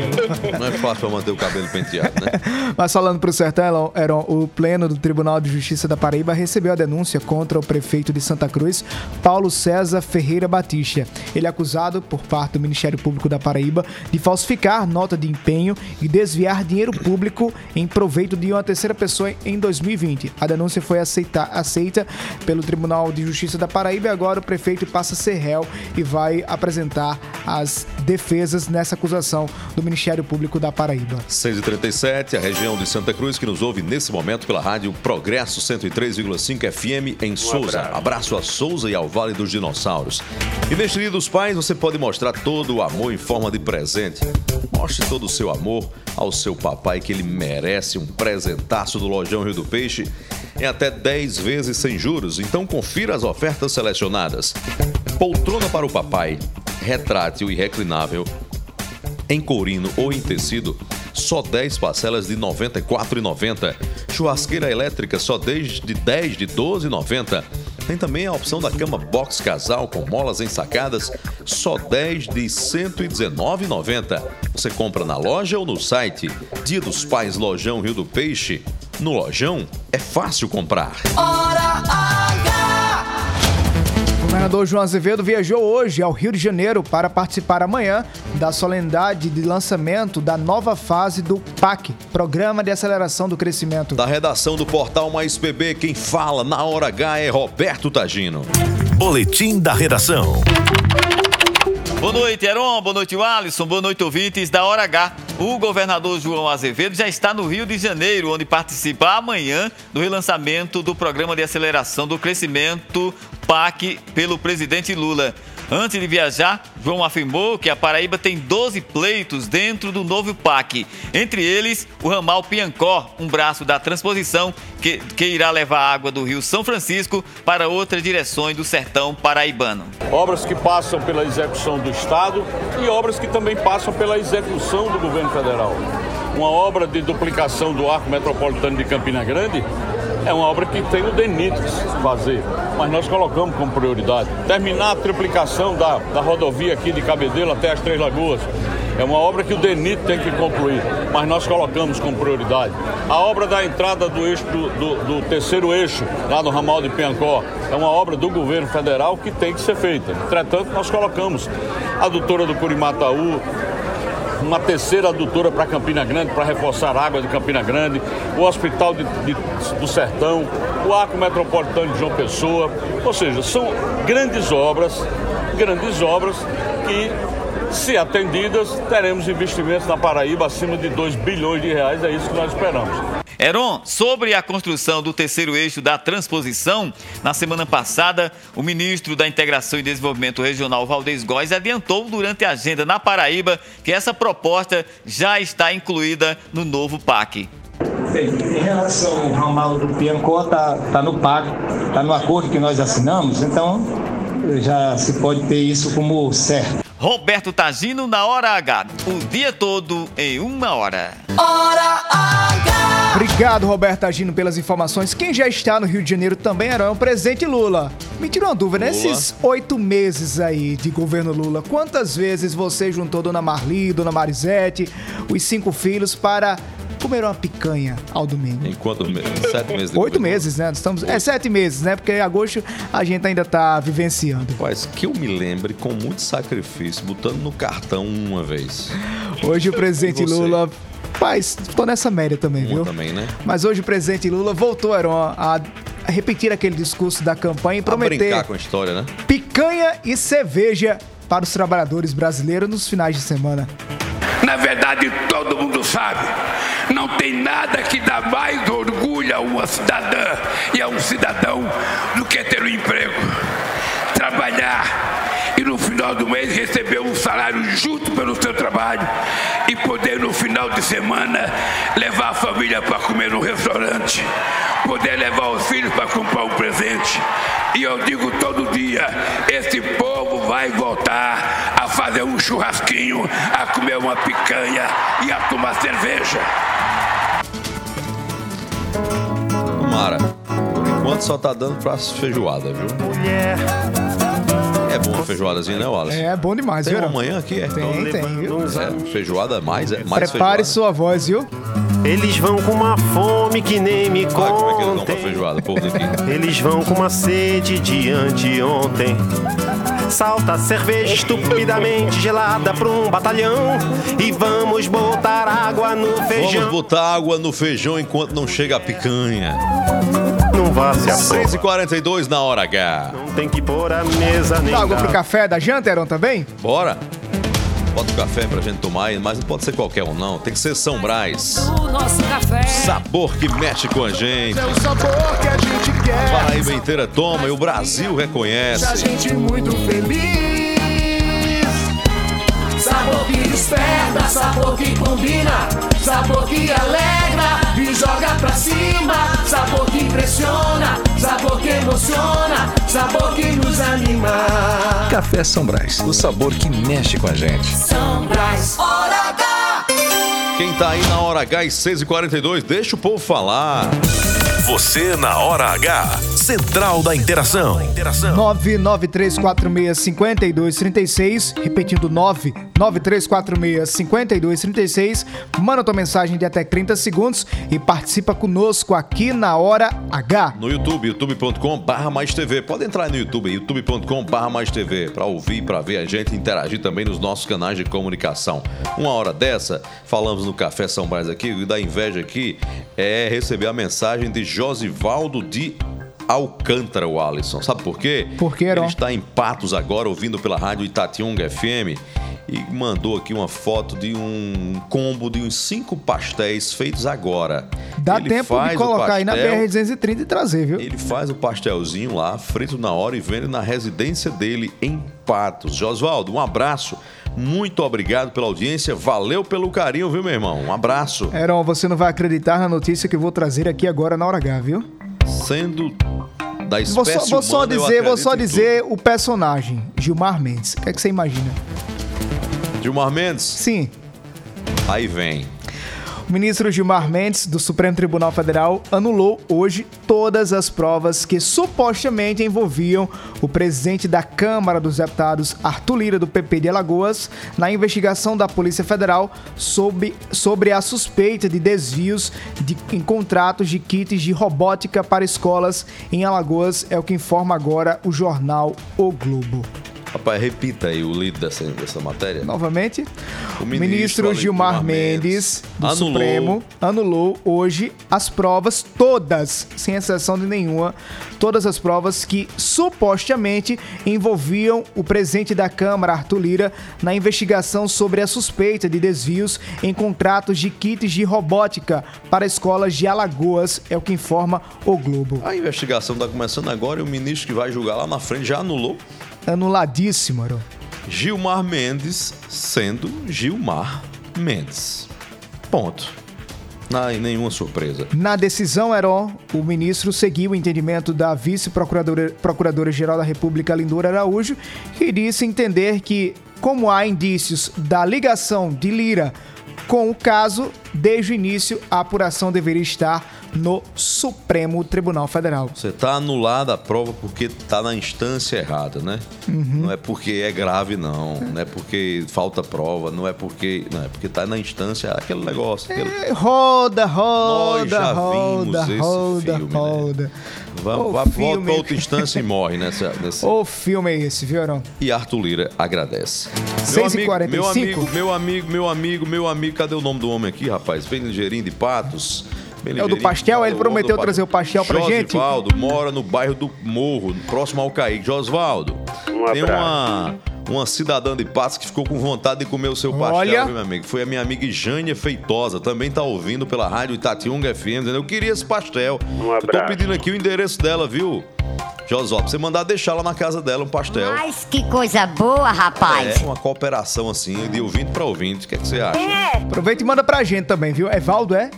Não é fácil manter o cabelo penteado, né? Mas falando pro Sertão, Heron, o Pleno do Tribunal de Justiça da Paraíba recebeu a denúncia contra o prefeito de Santa Cruz, Paulo César Ferreira Batista. Ele é acusado, por parte do Ministério Público da Paraíba, de falsificar nota de empenho e desviar dinheiro público em proveito de uma terceira pessoa em 2020. A denúncia foi aceita, aceita pelo Tribunal de Justiça da Paraíba e agora o prefeito passa a ser réu e vai apresentar as defesas nessa acusação do Ministério Público da Paraíba. 6h37, a região de Santa Cruz que nos ouve nesse momento pela rádio Progresso 103,5 FM em Souza. Abraço a Souza e ao Vale dos Dinossauros. E neste Dia dos Pais você pode mostrar todo o amor em forma de presente. Mostre todo o seu amor ao seu papai que ele merece um presentaço do Lojão Rio do Peixe em até 10 vezes sem juros. Então confira as ofertas selecionadas. Poltrona para o papai, retrátil e reclinável em courino ou em tecido, só 10 parcelas de R$ 94,90. Churrasqueira elétrica só desde 10 de R$ 12,90. Tem também a opção da cama box casal com molas ensacadas, só 10 de R$ 119,90. Você compra na loja ou no site. Dia dos Pais Lojão Rio do Peixe. No Lojão é fácil comprar. Hora H! O governador João Azevedo viajou hoje ao Rio de Janeiro para participar amanhã da solenidade de lançamento da nova fase do PAC, Programa de Aceleração do Crescimento. Da redação do portal Mais PB, quem fala na hora H é Roberto Tagino. Boletim da redação. Boa noite, Heron. Boa noite, Alisson. Boa noite, ouvintes da Hora H. O governador João Azevedo já está no Rio de Janeiro, onde participa amanhã do relançamento do Programa de Aceleração do Crescimento PAC pelo presidente Lula. Antes de viajar, João afirmou que a Paraíba tem 12 pleitos dentro do novo PAC. Entre eles, o ramal Piancó, um braço da transposição que, que irá levar água do Rio São Francisco para outras direções do sertão paraibano. Obras que passam pela execução do Estado e obras que também passam pela execução do governo federal. Uma obra de duplicação do arco metropolitano de Campina Grande é uma obra que tem o DENIT que fazer, mas nós colocamos como prioridade. Terminar a triplicação da, da rodovia aqui de Cabedelo até as Três Lagoas. É uma obra que o DENIT tem que concluir, mas nós colocamos como prioridade. A obra da entrada do, eixo, do, do, do terceiro eixo, lá no ramal de Piancó, é uma obra do governo federal que tem que ser feita. Entretanto, nós colocamos a doutora do Curimataú, uma terceira adutora para Campina Grande, para reforçar a água de Campina Grande, o Hospital de, de, do Sertão, o Arco Metropolitano de João Pessoa. Ou seja, são grandes obras, grandes obras que se atendidas, teremos investimentos na Paraíba acima de 2 bilhões de reais, é isso que nós esperamos. Heron, sobre a construção do terceiro eixo da transposição, na semana passada, o ministro da Integração e Desenvolvimento Regional, Valdez Góes, adiantou durante a agenda na Paraíba que essa proposta já está incluída no novo PAC. Bem, em relação ao ramal do Piancó, está tá no PAC, está no acordo que nós assinamos, então já se pode ter isso como certo. Roberto Tagino na Hora H, o dia todo em uma hora. Hora H! Obrigado, Roberto Agino, pelas informações. Quem já está no Rio de Janeiro também era o presidente Lula. Me tira uma dúvida, Lula. nesses oito meses aí de governo Lula, quantas vezes você juntou Dona Marli, Dona Marisete, os cinco filhos para comer uma picanha ao domingo? Enquanto me- sete meses depois. Oito meses, né? Estamos, é sete meses, né? Porque em agosto a gente ainda tá vivenciando. Rapaz, que eu me lembre com muito sacrifício, botando no cartão uma vez. Hoje o presidente? Lula. Paz, tô nessa média também, Uma viu? também, né? Mas hoje o presidente Lula voltou, Heron, a a repetir aquele discurso da campanha e Pra prometer brincar com a história, né? picanha e cerveja para os trabalhadores brasileiros nos finais de semana. Na verdade, todo mundo sabe. Não tem nada que dá mais orgulho a uma cidadã e a um cidadão do que ter um emprego. Trabalhar e no final do mês receber um salário justo pelo seu trabalho e poder no final de semana levar a família para comer no restaurante, poder levar os filhos para comprar um presente. E eu digo todo dia, esse povo vai voltar fazer um churrasquinho, a comer uma picanha e a tomar cerveja. Tomara. Por enquanto só tá dando pra feijoada, viu? É bom uma feijoadazinha, né, Wallace? É bom demais, Tem viu? uma amanhã aqui, é? Tem, tem, viu? É, feijoada mais, é mais Prepare sua voz, viu? Eles vão com uma fome que nem me Olha como é que eles dão pra contem. feijoada, povo daqui. Eles vão com uma sede de anteontem. Salta cerveja estupidamente gelada pra um batalhão. E vamos botar água no Vamos feijão. botar água no feijão enquanto não chega a picanha. Não vá se afogar. 6h42 na hora H. Não tem que pôr a mesa nem Dá água pro café da janta, Heron, também? Bora? Bota o café pra gente tomar, mas não pode ser qualquer um, não. Tem que ser São Brás. O nosso café. Sabor que mexe com a gente. É o sabor que a gente A quer. Paraíba inteira toma e o Brasil reconhece. Deixa a gente muito feliz. Sabor que desperta, sabor que combina, sabor que alegra e joga pra cima. Sabor que impressiona, sabor que emociona, sabor que nos anima. Café São Brás, o sabor que mexe com a gente. São Brás, hora H. Quem tá aí na hora H e 6h42, deixa o povo falar. Você na hora H. Central da Interação. 993465236, repetindo 993465236. Manda tua mensagem de até 30 segundos e participa conosco aqui na hora H. No YouTube, youtube.com barra mais TV. Pode entrar no YouTube, youtube.com barra mais TV, pra ouvir, pra ver a gente interagir também nos nossos canais de comunicação. Uma hora dessa, falamos no Café São Brás aqui, e da inveja aqui é receber a mensagem de Josivaldo de Alcântara, o Alisson. Sabe por quê? Por quê, Ele está em Patos agora, ouvindo pela rádio Itatiunga FM. E mandou aqui uma foto de um combo de uns cinco pastéis feitos agora. Dá Ele tempo de colocar aí na pastel, BR-230 e trazer, viu? ele faz o pastelzinho lá, frito na hora e vende na residência dele em Patos. Josvaldo, um abraço. Muito obrigado pela audiência. Valeu pelo carinho, viu, meu irmão? Um abraço. Heron, você não vai acreditar na notícia que eu vou trazer aqui agora na hora H, viu? Sendo da Vou espécie só, vou só humana, eu dizer, vou só dizer o personagem, Gilmar Mendes. O que é que você imagina? Gilmar Mendes? Sim. Aí vem. Ministro Gilmar Mendes, do Supremo Tribunal Federal, anulou hoje todas as provas que supostamente envolviam o presidente da Câmara dos Deputados, Arthur Lira, do PP de Alagoas, na investigação da Polícia Federal sobre, sobre a suspeita de desvios de, em contratos de kits de robótica para escolas em Alagoas, é o que informa agora o jornal O Globo. Rapaz, repita aí o líder dessa, dessa matéria. Novamente, O ministro ministro, Gilmar Gilmar Mendes, do anulou. Supremo, anulou hoje as provas todas, sem exceção de nenhuma, todas as provas que supostamente envolviam o presidente da Câmara, Arthur Lira, na investigação sobre a suspeita de desvios em contratos de kits de robótica para escolas de Alagoas, é o que informa o Globo. A investigação está começando agora e o ministro que vai julgar lá na frente já anulou. Anuladíssimo, Aaron. Gilmar Mendes sendo Gilmar Mendes. Ponto. Não, nenhuma surpresa. Na decisão, Heron, o ministro seguiu o entendimento da vice-procuradora Procuradora-Geral da República, Lindora Araújo, que disse entender que, como há indícios da ligação de Lira com o caso, desde o início a apuração deveria estar no Supremo Tribunal Federal. Você está anulada a prova porque está na instância errada, né? Uhum. Não é porque é grave, não. Não é porque falta prova, não é porque. Não, é porque está na instância, aquele negócio. Aquele... É, Roda, roda, Nós já roda, vimos esse roda, filme, né? roda. Vá, Ô, vá volta outra instância e morre nessa. nessa... O filme é esse, viu, Heron? E Arthur Lira agradece. 6h45. Meu amigo, meu amigo, meu amigo, meu amigo, cadê o nome do homem aqui, rapaz? Bem ligeirinho de Patos. Bem É o do pastel? Ele prometeu trazer o pastel pra gente? Josivaldo mora no bairro do Morro, próximo ao Caíque. Josvaldo, tem uma, uma cidadã de Patos que ficou com vontade de comer o seu pastel, Olha. viu, meu amigo? Foi a minha amiga Jânia Feitosa, também tá ouvindo pela rádio Itatiunga FM? Eu queria esse pastel. Eu tô pedindo aqui o endereço dela, viu? Josó, pra você mandar deixar lá na casa dela um pastel. Mas que coisa boa, rapaz. É uma cooperação assim, de ouvinte pra ouvinte. O que, é que você acha? Aproveita e manda pra gente também, viu? É Valdo, é?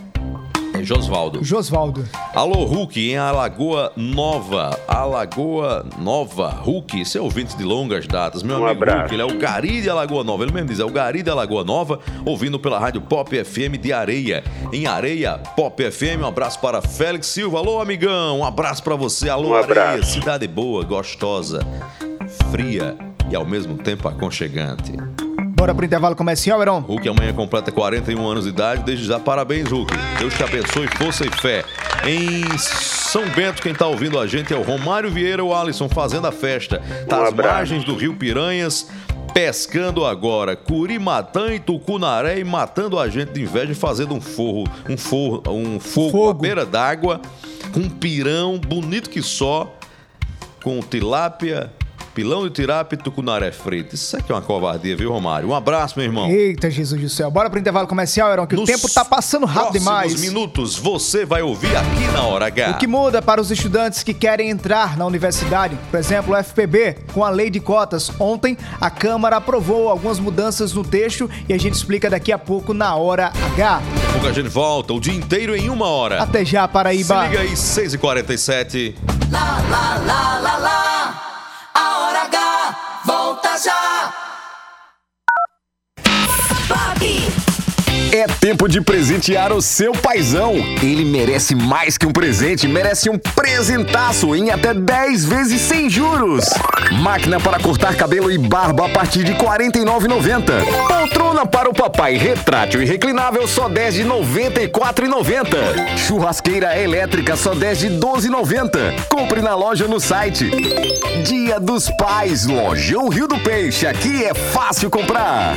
É Josvaldo. Josvaldo. Alô, Hulk, em Alagoa Nova. Alagoa Nova. Hulk, esse é ouvinte de longas datas. Meu Um amigo abraço. Hulk, ele é o Gari de Alagoa Nova. Ele mesmo diz, é o Gari de Alagoa Nova, ouvindo pela rádio Pop FM de Areia. Em Areia, Pop FM. Um abraço para Félix Silva. Alô, amigão. Um abraço para você. Alô, Um Areia. Cidade boa, gostosa, fria e ao mesmo tempo aconchegante. Bora pro intervalo comercial, Heron? Hulk amanhã completa 41 anos de idade. Desde já, parabéns, Hulk. Deus te abençoe, força e fé. Em São Bento, quem tá ouvindo a gente é o Romário Vieira, o Alisson, fazendo a festa. Tá Um às abraço. margens do Rio Piranhas. Pescando agora, Curimatã e Tucunaré e matando a gente de inveja e fazendo um forro, um forro, um fogo, à beira d'água, com um pirão bonito que só, com tilápia, pilão de tirápia e tucunaré frito. Isso aqui é uma covardia, viu, Romário? Um abraço, meu irmão. Eita, Jesus do céu. Bora pro intervalo comercial, Heron, que o Nos tempo tá passando rápido demais. minutos você vai ouvir aqui na Hora H. O que muda para os estudantes que querem entrar na universidade? Por exemplo, o FPB, com a lei de cotas. Ontem, a Câmara aprovou algumas mudanças no texto e a gente explica daqui a pouco na Hora H. Daqui a pouco a gente volta o dia inteiro em uma hora. Até já, Paraíba. Se liga aí, 6h47. Lá, lá, lá, lá, lá. É tempo de presentear o seu paizão. Ele merece mais que um presente, merece um presentaço em até 10 vezes sem juros. Máquina para cortar cabelo e barba a partir de R$ 49,90. Poltrona para o papai retrátil e reclinável só 10 de R$ 94,90. Churrasqueira elétrica só 10 de R$ 12,90. Compre na loja no site. Dia dos Pais, Lojão Rio do Peixe. Aqui é fácil comprar.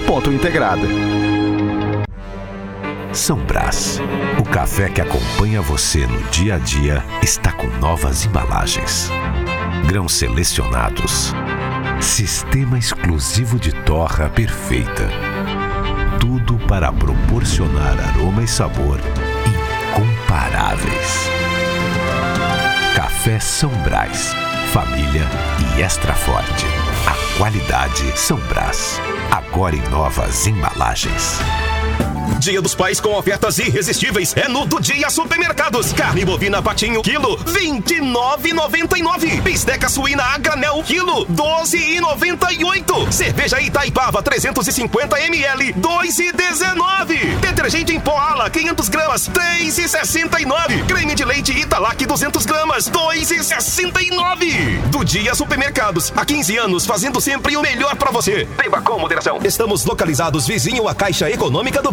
múltipla.integrada. São Brás, o café que acompanha você no dia a dia, está com novas embalagens. grãos selecionados, sistema exclusivo de torra perfeita. Tudo para proporcionar aroma e sabor incomparáveis. Café São Brás, família e extra forte. A qualidade São Brás, agora em novas embalagens. Dia dos Pais com ofertas irresistíveis é no do Dia Supermercados. Carne bovina patinho, quilo, 29,99. Bisteca suína a granel, quilo, 12,98. Cerveja Itaipava, 350 ml, 2,19. Detergente em pó ala, 500 gramas, 3,69. Creme de leite Italac, 200 gramas, 2,69. Do Dia Supermercados, há 15 anos, fazendo sempre o melhor para você. Beba com moderação. Estamos localizados vizinho à Caixa Econômica do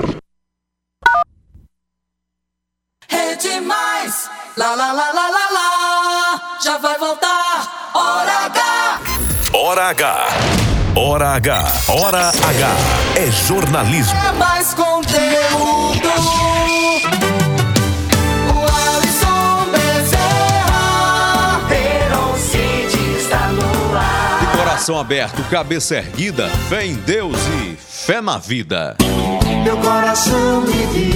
Mais, lá lá lá lá lá lá, já vai voltar, hora H. Hora H. Hora H. Hora H. É jornalismo. É mais conteúdo. O Alisson Bezerra, Heron Cid está no ar. De coração aberto, cabeça erguida, fé em Deus e fé na vida. Meu coração me diz,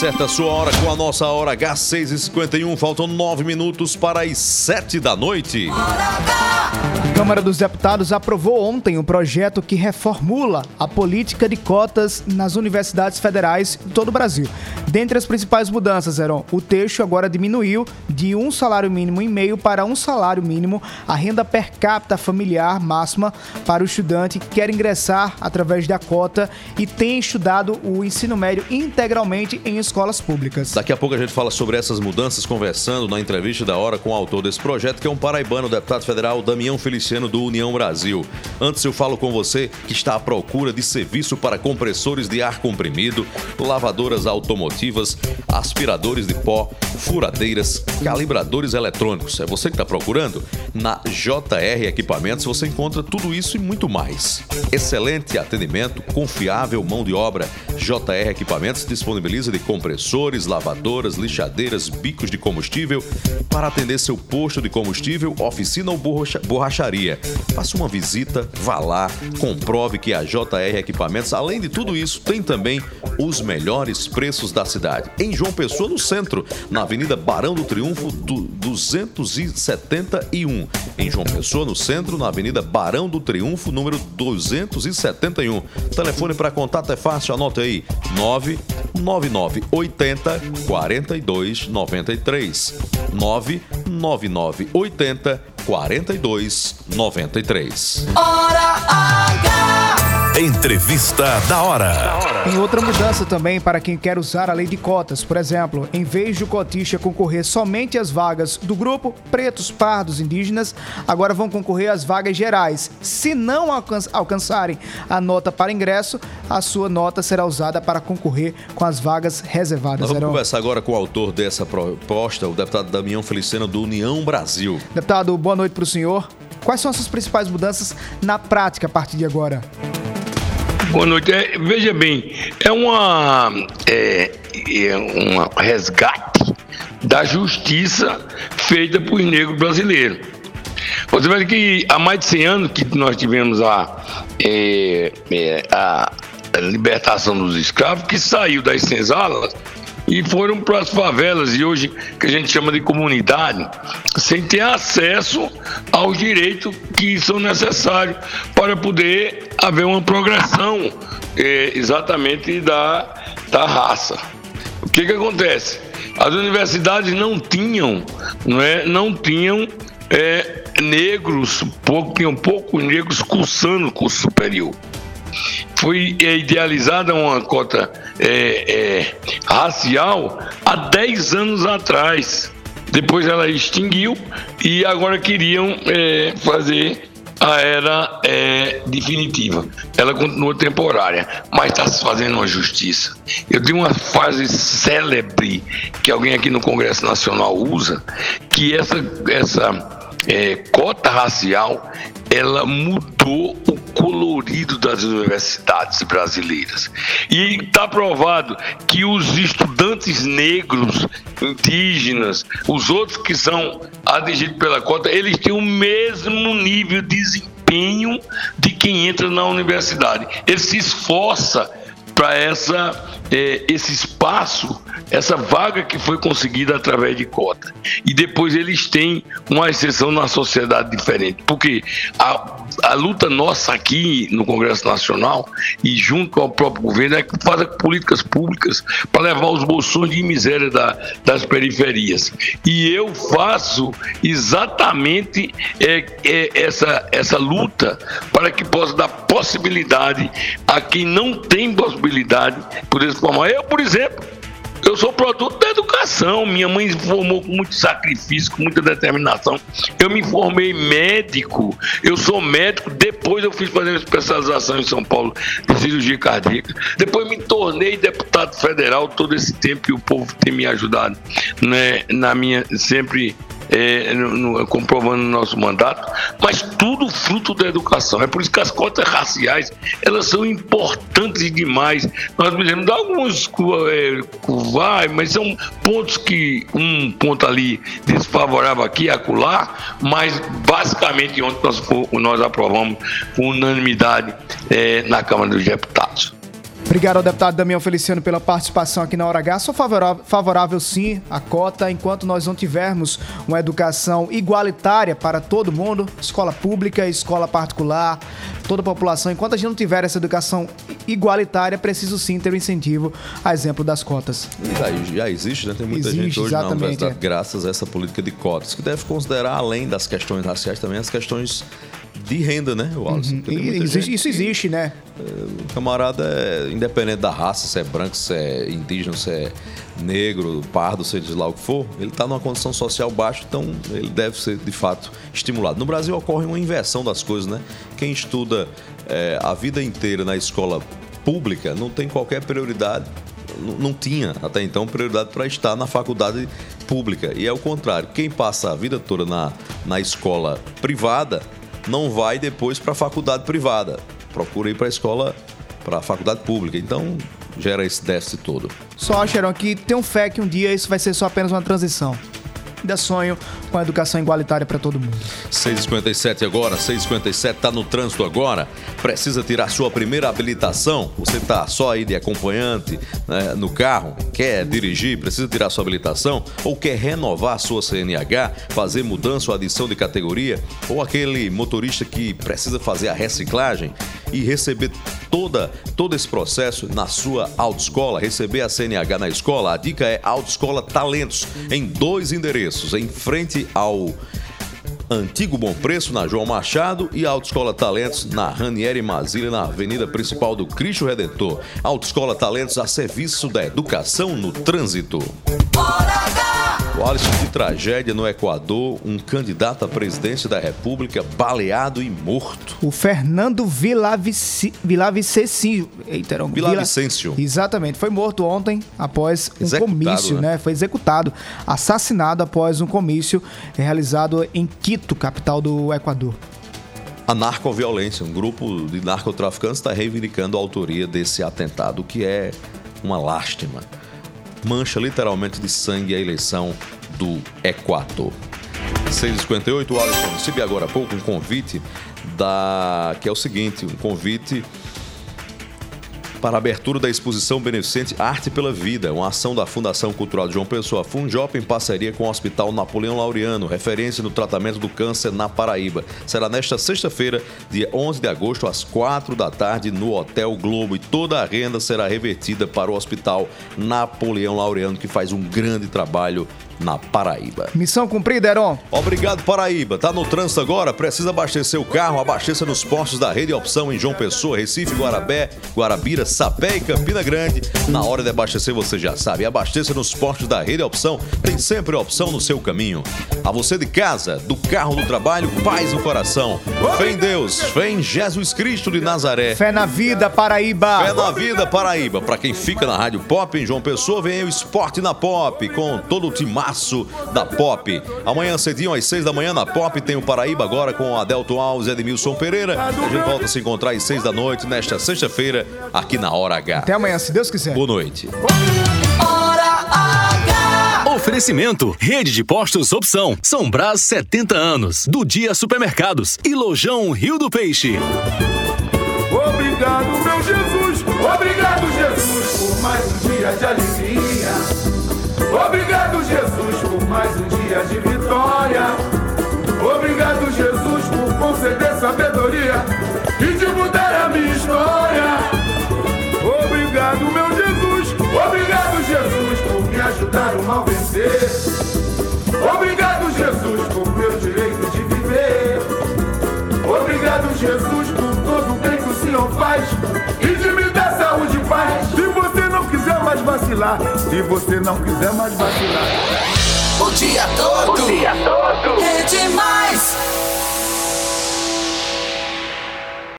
Acerta a sua hora com a nossa hora H6h51. Faltam nove minutos para as sete da noite. A Câmara dos Deputados aprovou ontem um projeto que reformula a política de cotas nas universidades federais de todo o Brasil. Dentre as principais mudanças, Heron, o texto agora diminuiu de um salário mínimo e meio para um salário mínimo a renda per capita familiar máxima para o estudante que quer ingressar através da cota e tem estudado o ensino médio integralmente em escolas públicas. Daqui a pouco a gente fala sobre essas mudanças, conversando na entrevista da hora com o autor desse projeto, que é um paraibano, deputado federal Damião Feliciano, do União Brasil. Antes eu falo com você que está à procura de serviço para compressores de ar comprimido, lavadoras automotivas, aspiradores de pó, furadeiras, calibradores eletrônicos. É você que está procurando? Na JR Equipamentos você encontra tudo isso e muito mais. Excelente atendimento, confiável mão de obra. JR Equipamentos disponibiliza de compressores, lavadoras, lixadeiras, bicos de combustível para atender seu posto de combustível, oficina ou borracha- borracharia. Faça uma visita, vá lá, comprove que a JR Equipamentos, além de tudo isso, tem também os melhores preços da cidade. Em João Pessoa, no centro, na Avenida Barão do Triunfo, do 271. Em João Pessoa, no centro, na Avenida Barão do Triunfo, número 271. Telefone para contato é fácil, anota aí: 99980 4293. 99980 4293. Hora H. Entrevista da hora. Tem outra mudança também para quem quer usar a lei de cotas. Por exemplo, em vez de o cotista concorrer somente às vagas do grupo pretos, pardos, indígenas, agora vão concorrer às vagas gerais. Se não alcan- alcançarem a nota para ingresso, a sua nota será usada para concorrer com as vagas reservadas. Nós vamos Heron. conversar agora com o autor dessa proposta, o deputado Damião Feliciano, do União Brasil. Deputado, boa noite para o senhor. Quais são as suas principais mudanças na prática a partir de agora? Boa noite. É, veja bem, é uma é, é um resgate da justiça feita por negros brasileiros. Você vê que há mais de 100 anos que nós tivemos a, é, é, a libertação dos escravos, que saiu das senzalas e foram para as favelas e hoje que a gente chama de comunidade, sem ter acesso aos direitos que são necessários para poder haver uma progressão eh, exatamente da, da raça. O que que acontece? As universidades não tinham, não é, não tinham eh, negros, pouco, tinham poucos negros cursando curso superior foi é, idealizada uma cota é, é, racial há 10 anos atrás. Depois ela extinguiu e agora queriam é, fazer a era é, definitiva. Ela continua temporária, mas está se fazendo uma justiça. Eu tenho uma frase célebre que alguém aqui no Congresso Nacional usa, que essa, essa é, cota racial ela mudou o colorido das universidades brasileiras. E está provado que os estudantes negros, indígenas, os outros que são atingidos pela cota, eles têm o mesmo nível de desempenho de quem entra na universidade. Ele se esforça para essa é, esse espaço, essa vaga que foi conseguida através de cota. E depois eles têm uma exceção na sociedade diferente. Porque a, a luta nossa aqui no Congresso Nacional e junto ao próprio governo é que faz políticas públicas para levar os bolsões de miséria da, das periferias. E eu faço exatamente é, é, essa, essa luta para que possa dar possibilidade a quem não tem possibilidade poder se formar. Eu, por exemplo, eu sou produto da educação. Minha mãe se formou com muito sacrifício, com muita determinação. Eu me formei médico. Eu sou médico. Depois eu fiz fazer uma especialização em São Paulo de cirurgia cardíaca. Depois me tornei deputado federal todo esse tempo que o povo tem me ajudado, né, na minha sempre é, no, no, comprovando nosso mandato, mas tudo fruto da educação. É por isso que as cotas raciais elas são importantes demais. Nós podemos dar alguns é, vai, mas são pontos que um ponto ali desfavorável aqui acolá, mas basicamente ontem nós, nós aprovamos com unanimidade é, na Câmara dos Deputados. Obrigado ao deputado Damião Feliciano pela participação aqui na Hora H. Sou favorável, favorável sim à cota, enquanto nós não tivermos uma educação igualitária para todo mundo, escola pública, escola particular, toda a população. Enquanto a gente não tiver essa educação igualitária, preciso sim ter um incentivo, a exemplo das cotas. Já, já existe, né? Tem muita Existe, gente hoje na exatamente, universidade, é. graças a essa política de cotas, que deve considerar, além das questões raciais, também as questões de renda, né, Wallace? Uhum. Existe- isso que- existe, né? O camarada é independente da raça, se é branco, se é indígena, se é negro, pardo, seja lá o que for, ele está numa condição social baixa, então ele deve ser de fato estimulado. No Brasil ocorre uma inversão das coisas, né? Quem estuda é, a vida inteira na escola pública não tem qualquer prioridade. Não- Não tinha até então prioridade para estar na faculdade pública. E é o contrário. Quem passa a vida toda na, na escola privada não vai depois para a faculdade privada. Procura ir para a escola, para a faculdade pública. Então gera esse déficit todo. Só, Xerão, que tenho fé que um dia isso vai ser só apenas uma transição. Ainda sonho com a educação igualitária para todo mundo. 6h57 agora, 6h57, tá no trânsito agora. Precisa tirar sua primeira habilitação? Você tá só aí de acompanhante né, no carro, quer dirigir, precisa tirar sua habilitação? Ou quer renovar sua CNH, fazer mudança ou adição de categoria? Ou aquele motorista que precisa fazer a reciclagem e receber toda, todo esse processo na sua autoescola, receber a CNH na escola? A dica é Autoescola Talentos, em dois endereços, em frente ao Antigo Bom Preço, na João Machado, e Autoescola Talentos, na Ranieri Mazilha, na Avenida Principal do Cristo Redentor. Autoescola Talentos a serviço da educação no trânsito. O Alisson de tragédia no Equador, um candidato à presidência da República baleado e morto. O Fernando Vilavici- Vilavicencio. Eita, um Vilavicencio. Vila- Exatamente. Foi morto ontem após um Executado, comício, né? né? Foi executado, assassinado após um comício realizado em Quito, capital do Equador. A narcoviolência, um grupo de narcotraficantes está reivindicando a autoria desse atentado, o que é uma lástima. Mancha literalmente de sangue a eleição do Equador. 6h58, o Alisson recebi agora há pouco um convite da. que é o seguinte, um convite para a abertura da exposição beneficente Arte pela Vida, uma ação da Fundação Cultural João Pessoa, Funjop, em parceria com o Hospital Napoleão Laureano, referência no tratamento do câncer na Paraíba. Será nesta sexta-feira, dia 11 de agosto, às 4 da tarde, no Hotel Globo. E toda a renda será revertida para o Hospital Napoleão Laureano, que faz um grande trabalho na Paraíba. Missão cumprida, Heron. Obrigado, Paraíba. Tá no trânsito agora? Precisa abastecer o carro? Abasteça nos postos da Rede Opção em João Pessoa, Recife, Guarabé, Guarabira, Sapé e Campina Grande. Na hora de abastecer, você já sabe. Abasteça nos postos da Rede Opção. Tem sempre opção no seu caminho. A você de casa, do carro, do trabalho, paz no coração. Fé em Deus, fé em Jesus Cristo de Nazaré. Fé na vida, Paraíba. Fé na vida, Paraíba. Pra quem fica na Rádio Pop em João Pessoa, vem aí o Esporte na Pop, com todo o timaço da Pop. Amanhã cedinho, às seis da manhã, na Pop, tem o Paraíba agora com Adelto Alves e Edmilson Pereira. A gente volta a se encontrar às seis da noite, nesta sexta-feira, aqui na Hora H. Até amanhã, se Deus quiser. Boa noite. Oferecimento: Rede de Postos Opção. São Brás 70 anos. Do Dia Supermercados. E Lojão Rio do Peixe. Obrigado, meu Jesus. Obrigado, Jesus, por mais paz. Se você não quiser mais vacilar, se você não quiser mais vacilar. O dia todo. O dia todo. É demais.